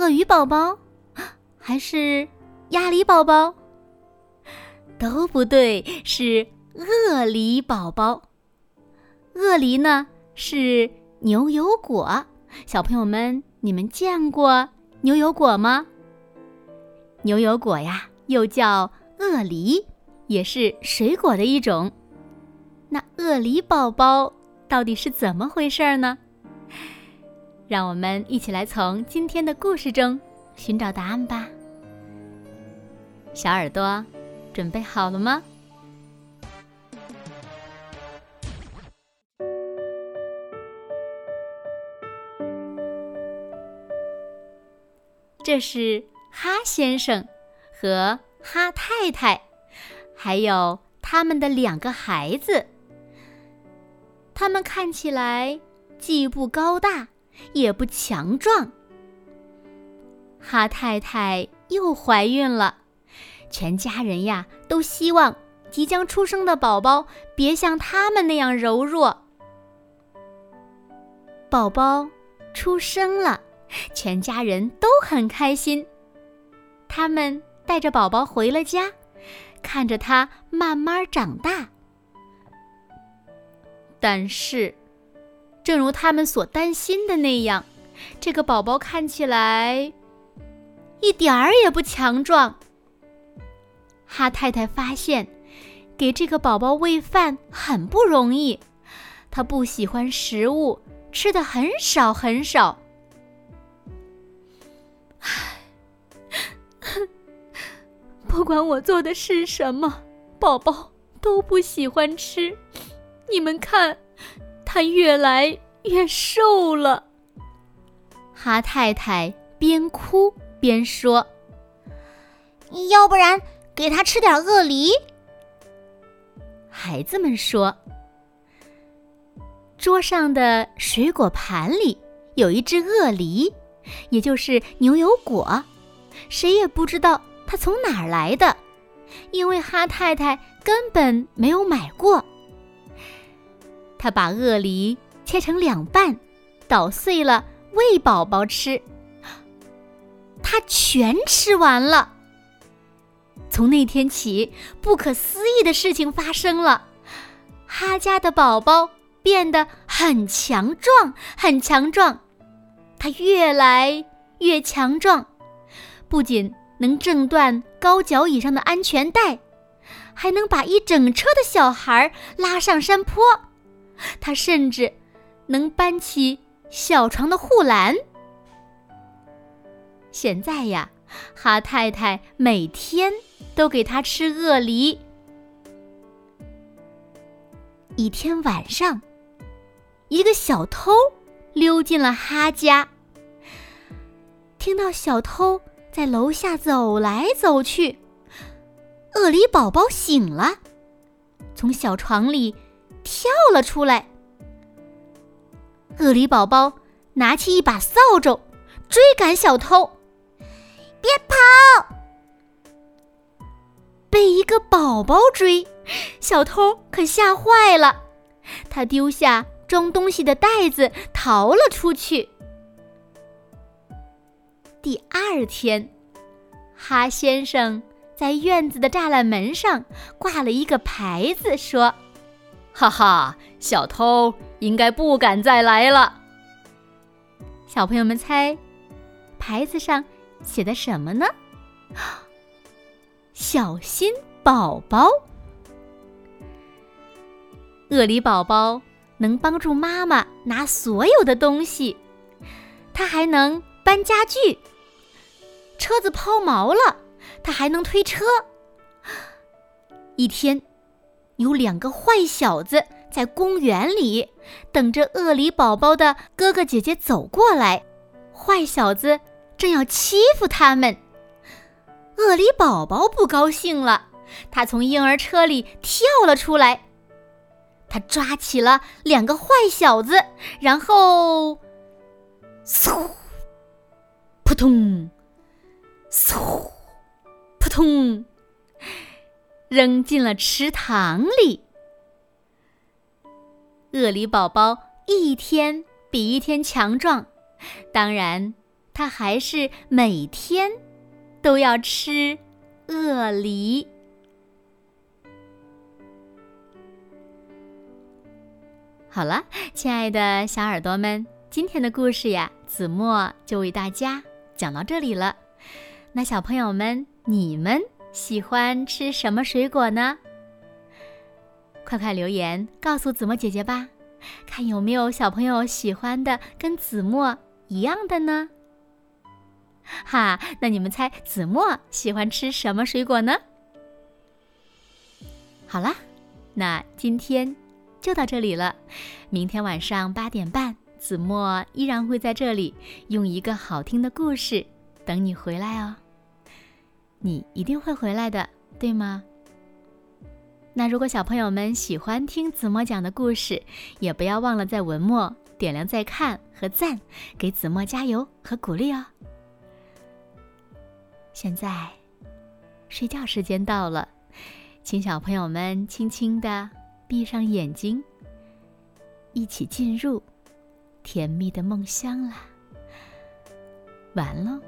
鳄鱼宝宝，还是鸭梨宝宝？都不对，是鳄梨宝宝。鳄梨呢是牛油果，小朋友们，你们见过牛油果吗？牛油果呀，又叫鳄梨，也是水果的一种。那鳄梨宝宝到底是怎么回事呢？让我们一起来从今天的故事中寻找答案吧。小耳朵，准备好了吗？这是哈先生和哈太太，还有他们的两个孩子。他们看起来既不高大。也不强壮。哈太太又怀孕了，全家人呀都希望即将出生的宝宝别像他们那样柔弱。宝宝出生了，全家人都很开心。他们带着宝宝回了家，看着他慢慢长大。但是。正如他们所担心的那样，这个宝宝看起来一点儿也不强壮。哈太太发现，给这个宝宝喂饭很不容易，他不喜欢食物，吃的很少很少。唉，不管我做的是什么，宝宝都不喜欢吃。你们看。他越来越瘦了。哈太太边哭边说：“要不然给他吃点鳄梨。”孩子们说：“桌上的水果盘里有一只鳄梨，也就是牛油果，谁也不知道它从哪儿来的，因为哈太太根本没有买过。”他把鳄梨切成两半，捣碎了喂宝宝吃。他全吃完了。从那天起，不可思议的事情发生了：哈家的宝宝变得很强壮，很强壮。他越来越强壮，不仅能挣断高脚椅上的安全带，还能把一整车的小孩拉上山坡。他甚至能搬起小床的护栏。现在呀，哈太太每天都给他吃鳄梨。一天晚上，一个小偷溜进了哈家，听到小偷在楼下走来走去，鳄梨宝宝醒了，从小床里。跳了出来，鳄梨宝宝拿起一把扫帚，追赶小偷。别跑！被一个宝宝追，小偷可吓坏了，他丢下装东西的袋子逃了出去。第二天，哈先生在院子的栅栏门上挂了一个牌子，说。哈哈，小偷应该不敢再来了。小朋友们猜，牌子上写的什么呢？小心宝宝，鳄梨宝宝能帮助妈妈拿所有的东西，它还能搬家具。车子抛锚了，它还能推车。一天。有两个坏小子在公园里等着鳄梨宝宝的哥哥姐姐走过来。坏小子正要欺负他们。鳄梨宝宝不高兴了，他从婴儿车里跳了出来。他抓起了两个坏小子，然后，嗖，扑通，嗖，扑通，扔进了池塘里。鳄梨宝宝一天比一天强壮，当然，他还是每天都要吃鳄梨。好了，亲爱的小耳朵们，今天的故事呀，子墨就为大家讲到这里了。那小朋友们，你们喜欢吃什么水果呢？快快留言告诉子墨姐姐吧，看有没有小朋友喜欢的跟子墨一样的呢？哈，那你们猜子墨喜欢吃什么水果呢？好啦，那今天。就到这里了，明天晚上八点半，子墨依然会在这里用一个好听的故事等你回来哦。你一定会回来的，对吗？那如果小朋友们喜欢听子墨讲的故事，也不要忘了在文末点亮再看和赞，给子墨加油和鼓励哦。现在，睡觉时间到了，请小朋友们轻轻的。闭上眼睛，一起进入甜蜜的梦乡啦！完喽。